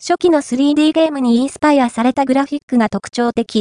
初期の 3D ゲームにインスパイアされたグラフィックが特徴的。